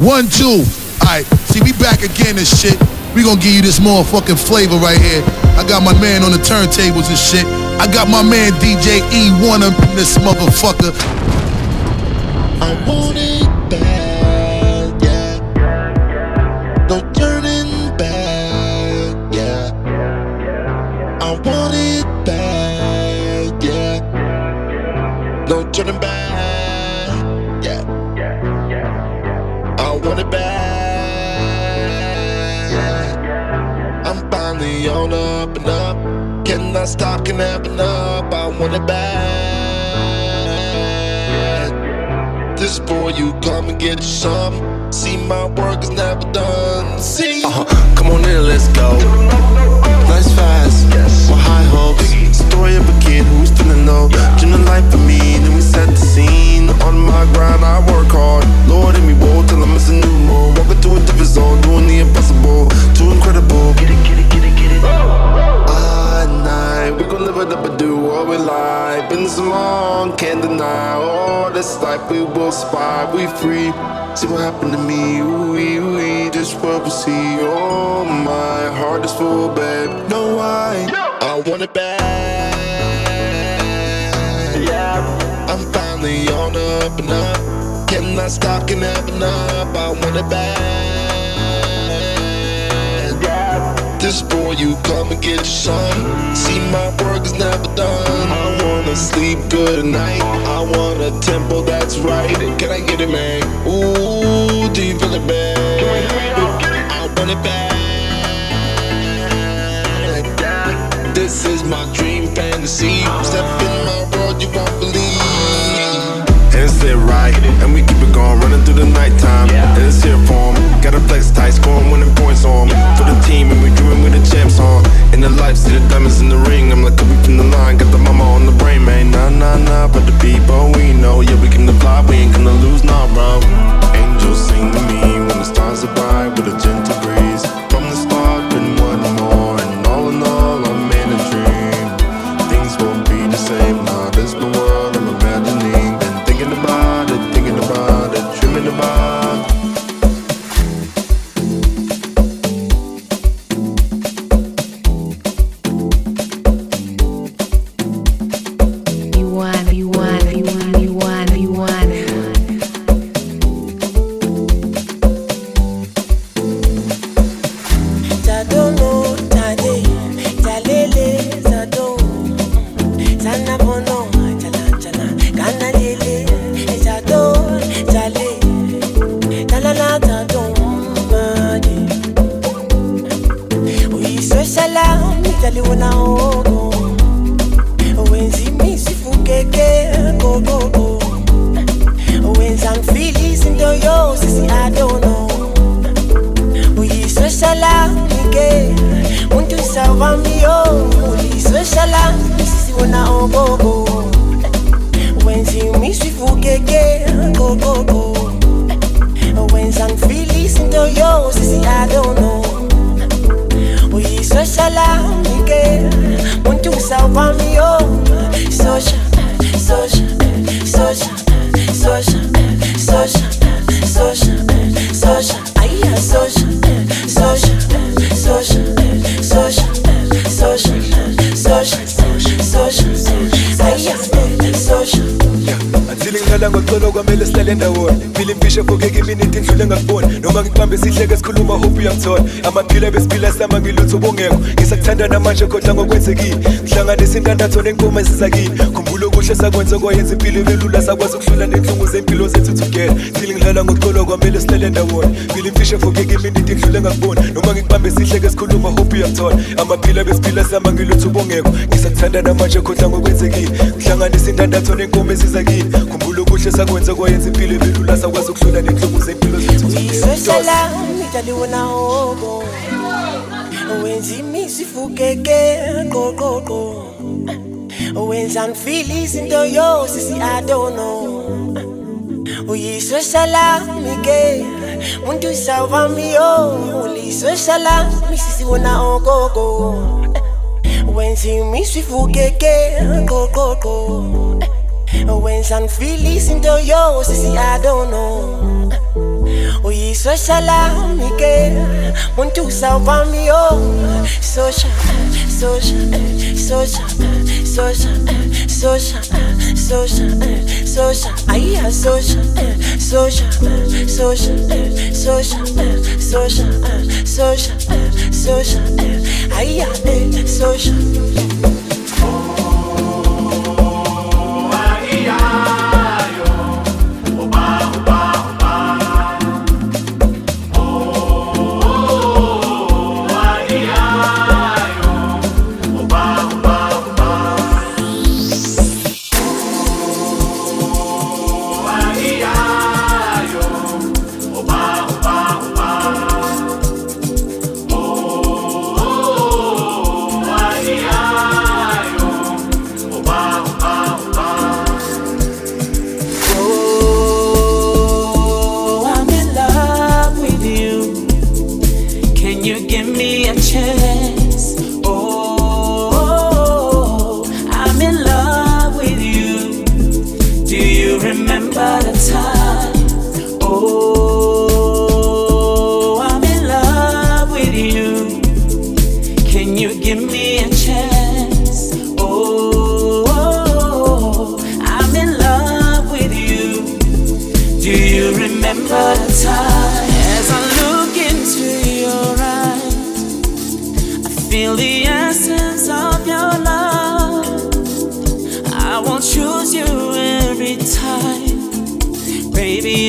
One, two. Alright, see, we back again and shit. We gonna give you this motherfucking flavor right here. I got my man on the turntables and shit. I got my man DJ E1 up in this motherfucker. I want it bad, Finally on up and up. Cannot stop, can happen up. I want it bad. This boy, you come and get you some. See, my work is never done. See, Uh-huh. Come on in, let's go. Nice fast, with high hopes. Story of a kid who's feeling low. Dream the life for me, then we set the scene. On my grind, I work hard. Lord, in me woe till I'm missing new more. Walking to a different zone, doing the impossible. Too incredible. Get it, get it, get night, we gon' live it up and do what we like. Been so long, can't deny. All this life we will survive, we free. See what happened to me, ooh, ooh, just what we see. Oh, my heart is full, babe. No, I. I want it back. Yeah, I'm finally on up and up. Cannot stop, can happen up. I want it bad. You come and get some. See, my work is never done. I wanna sleep good at night. I want a tempo that's right. Can I get it, man? Ooh, do you feel it, man? I want it bad. This is my dream fantasy. Step in my world, you won't believe. And it's lit right, and we keep it going, running through the nighttime. And it's here for 'em. Got a flex tight, scoring winning points on. For the team, and we dreaming with the champs on. In the life, see the diamonds in the ring. I'm like Kobe from the line, got the mama on the brain, man. Nah, nah, nah, but the people we know, yeah, we came to fly, we ain't gonna lose, nah, bro. Angels sing to me when the stars are bright with a gentle breeze. Sana bono, chala chala, kana lele, zado, tale, talala zado, madi. Uyiswe shala, mitali wana ogo. Wenzi misi fukeke, go go go. Wenza ngifili izinto yo, sisi I don't know. uyisoshalamike muntu savamiyo uyisoshalami sisiwona ogogo wenza imiswifukeke gogogo telling the world feeling fisher forget give me anything so long I'm born Noma ngikubambe sihleke sikhuluma Ngisakuthanda namanje kodwa ngokwenzekile. Khumbula okuhle sakwenza kwayenza impilo Sakwazi ukuhlula nenhlungu zempilo zethu together. Feeling ngilala ngoxolo kwamele fokeke iminute indlule ngakuboni Noma ngikubambe sihleke sikhuluma Amaphila Ngisakuthanda namanje kodwa ngokwenzekile. Khumbula okuhle sakwenza kwayenza impilo sakwazi ukuhlula nenhlungu zempilo zethu uyisoshala mitaliwona ogo wenza imisifukeke qoqoqo wenza ngifile izinto yo sisi adono. Uyisoshalamike muntu savamiyo ulisoshalami sisiwona ogogo wenza imisifukeke qoqoqo wenza ngifile izinto yo sisi adono uyisosalami ke muntu usawuvami yo. Sosha sosha sosha sosha sosha sosha sosha. Ayiya sosha sosha sosha sosha sosha sosha sosha. Ayiya eh, sosha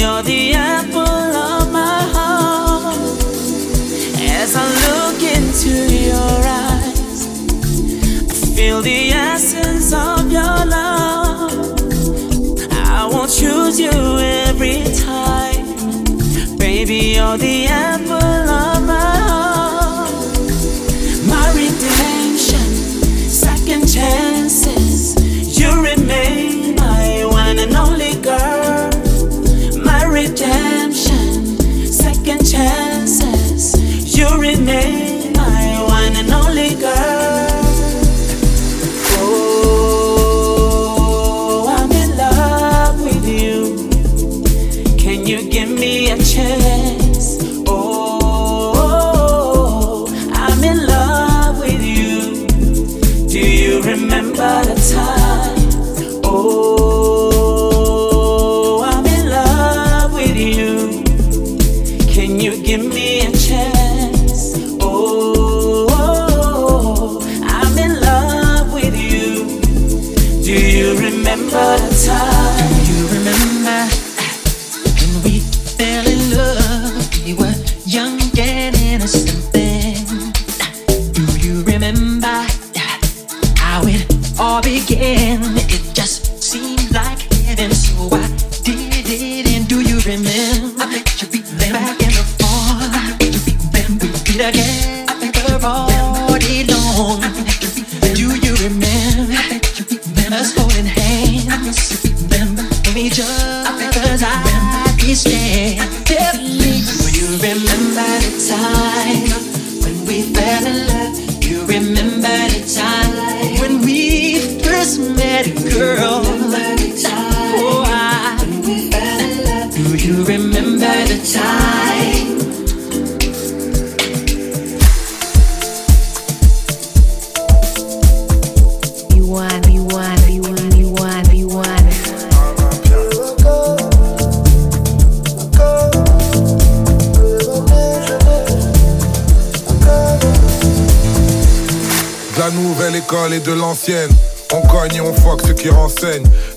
you're the apple of my heart. As I look into your eyes, I feel the essence of your love. I won't choose you every time. Baby, you're the apple You all began? It de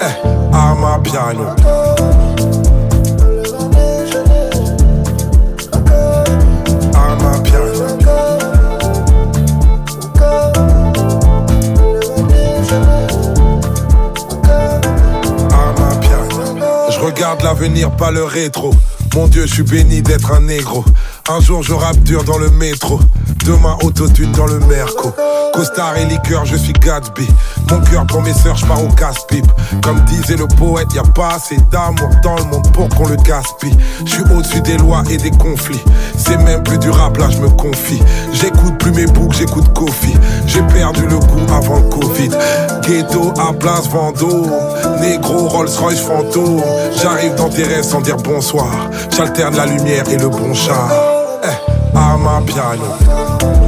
Eh, à ma ma piano. Regarde l'avenir, pas le rétro. Mon Dieu, je suis béni d'être un négro. Un jour je rappe dur dans le métro, demain autotune dans le merco. Costard et liqueur, je suis Gatsby. Mon cœur pour mes sœurs, je pars au casse-pipe. Comme disait le poète, y a pas assez d'amour dans le monde pour qu'on le gaspille. Je suis au-dessus des lois et des conflits. C'est même plus du rap, là je me confie. J'écoute plus mes boucs, j'écoute Kofi. J'ai perdu le goût avant le Covid. Ghetto à place Vendôme. Négro Rolls Royce fantôme. J'arrive dans tes rêves sans dire bonsoir. J'alterne la lumière et le bon char. Eh, à piano.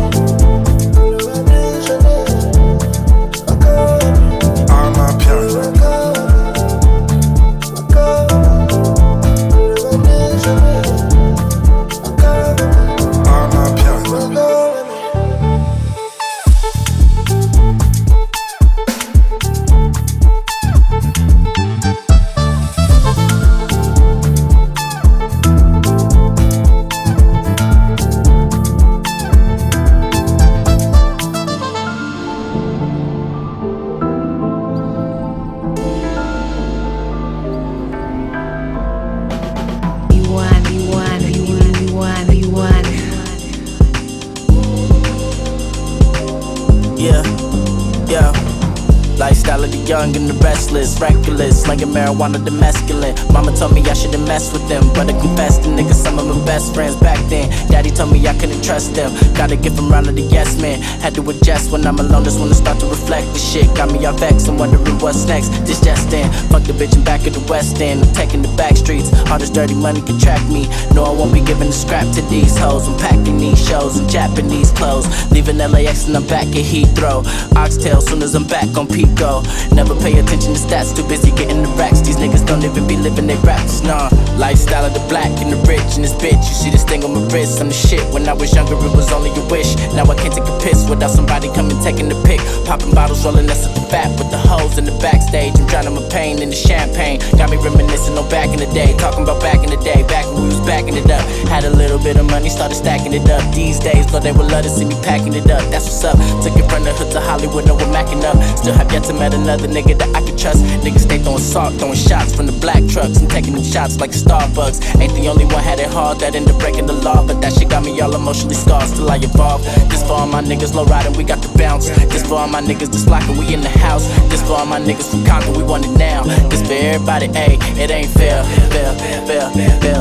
Marijuana, the masculine. Mama told me I shouldn't mess with them, but I confess the niggas some of my best friends back then. Daddy told me I couldn't trust them, gotta give them round to the yes man. Had to adjust when I'm alone, just wanna start to reflect. The shit got me all vexed and wondering what's next. This just in, fuck the bitch and back at the west end. I'm taking the back streets, all this dirty money can track me. No, I won't be giving the scrap to these hoes. I'm packing these shows in Japanese clothes, leaving LAX and I'm back at Heathrow. Oxtail soon as I'm back on Pico. Never pay attention to stats, too busy getting the racks. These niggas don't even be living their raps, nah. Lifestyle of the black and the rich and this bitch. You see this thing on my wrist, I'm the shit. When I was younger, it was only a wish. Now I can't take a piss without somebody coming taking the pic. Popping bottles, rolling us at the fat with the in the backstage. I'm drowning my pain in the champagne. Got me reminiscing on back in the day. Talking about back in the day, back when we was backing it up. Had a little bit of money, started stacking it up. These days, Lord, they would love to see me packing it up. That's what's up. Took it from the hood to Hollywood, no, we're macking up. Still have yet to met another nigga that I can trust. Niggas stay throwing salt, throwing shots from the black trucks and taking them shots like Starbucks. Ain't the only one had it hard that ended up breaking the law, but that shit got me all emotionally scarred. Still I evolve. This for all my niggas low riding, we got the bounce. This for all my niggas that's blocking, we in the house. This for all my niggas from Compton, we want it now. This for everybody, ayy, it ain't fair, fair, fair, fair, fair,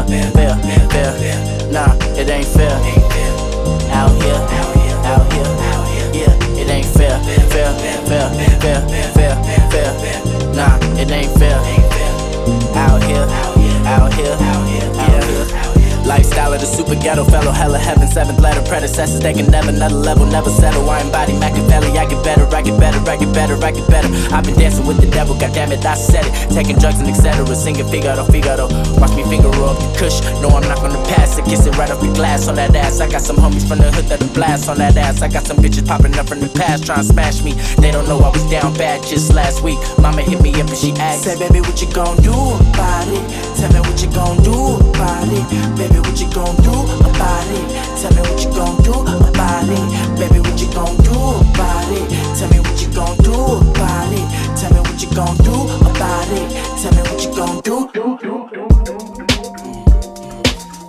ghetto fellow, hella heaven, seventh letter predecessors. They can never, another level, never settle. I embody Machiavelli. I get better, I get better, I get better, I get better. I've been dancing with the devil, goddamn it, I said it. Taking drugs and etc. Singing Figaro, Figaro. Watch me finger up the kush. No, I'm not gonna pass it. Kiss it right off the glass on that ass. I got some homies from the hood that blast on that ass. I got some bitches popping up from the past trying to smash me. They don't know I was down bad just last week. Mama hit me up and she asked, Say, baby, what you gon' do about it? Tell me what you gon' do about it. Baby, what you gon' do about it? Tell me what you gon' do about it. Baby, what you gon' do about it? Tell me what you gon' do about it. Tell me what you gon' do about it. Tell me what you gon' do. do, do, do, do.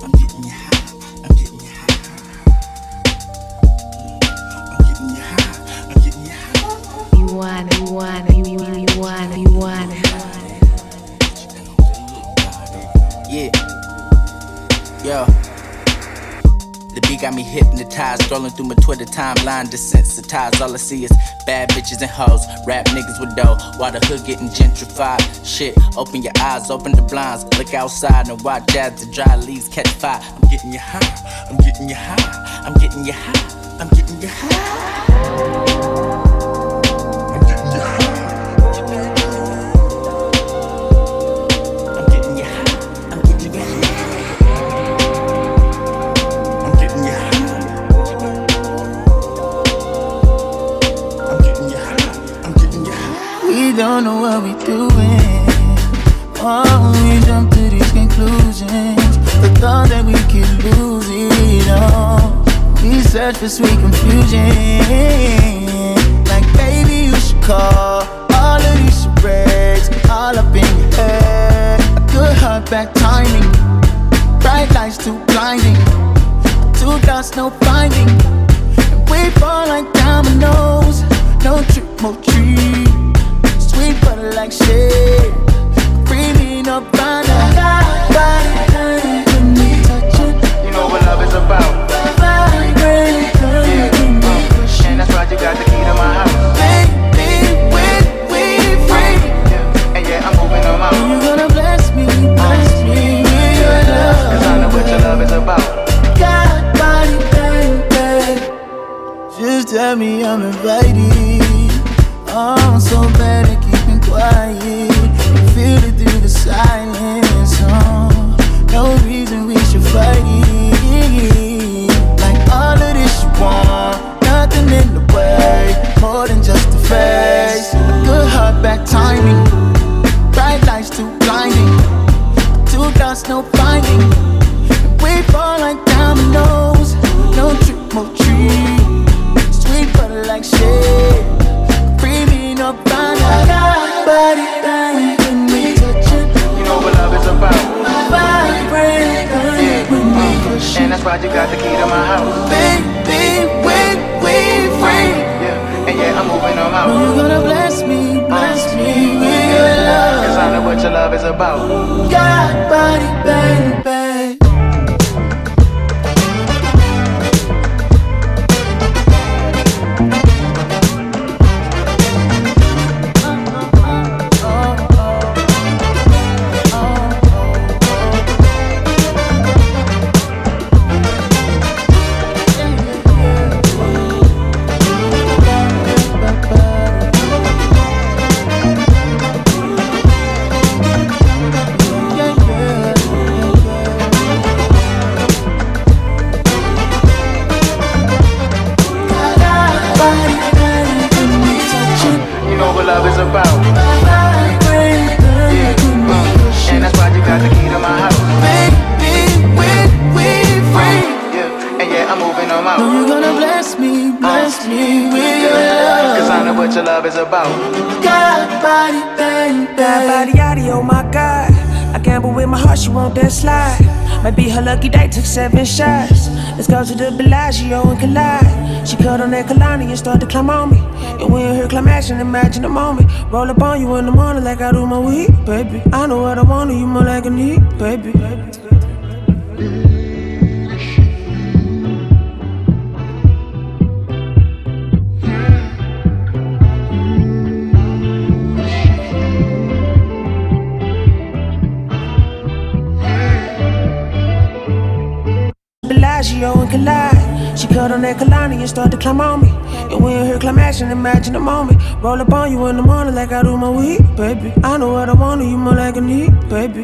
I'm getting you high. I'm getting you high. I'm getting you high. I'm getting you high. You want, you want, you want, you want, you want. Yeah. Yo. The beat got me hypnotized, scrolling through my Twitter timeline, desensitized. All I see is bad bitches and hoes, rap niggas with dough, while the hood getting gentrified. Shit, open your eyes, open the blinds, look outside and watch as the dry leaves catch fire. I'm getting you high, I'm getting you high, I'm getting you high, I'm getting you high. Search for sweet confusion. Like, baby, you should call. All of these charades, all up in your head. A good heart back timing. Bright lights too blinding. Two dots, no finding. And we fall like dominoes. No trick, no treat. Sweet butter like shit. Creamy, no binder. Tell me I'm invited. Oh, I'm so bad at keeping quiet. Push And it. that's why you got the key to my house. Baby, when we free. Yeah. And yeah, I'm moving on out. You gonna bless me, bless me with your Cause I know what your love is about. God, body, baby. Cause I love. know what your love is about. God, body, baby. Bad body, yaddy, oh my god. I gamble with my heart, she want that slide. Might be her lucky day, took seven shots. Let's go to the Bellagio and collide. She cut on that Kehlani and start to climb on me. And when her climb action, imagine the moment. Roll up on you in the morning like I do my weed, baby. I know what I want, you more like a need, baby. She cut on that Kehlani and start to climb on me. And when her climb action, imagine the moment. Roll up on you in the morning like I do my weed, baby. I know what I want, you more like a need, baby.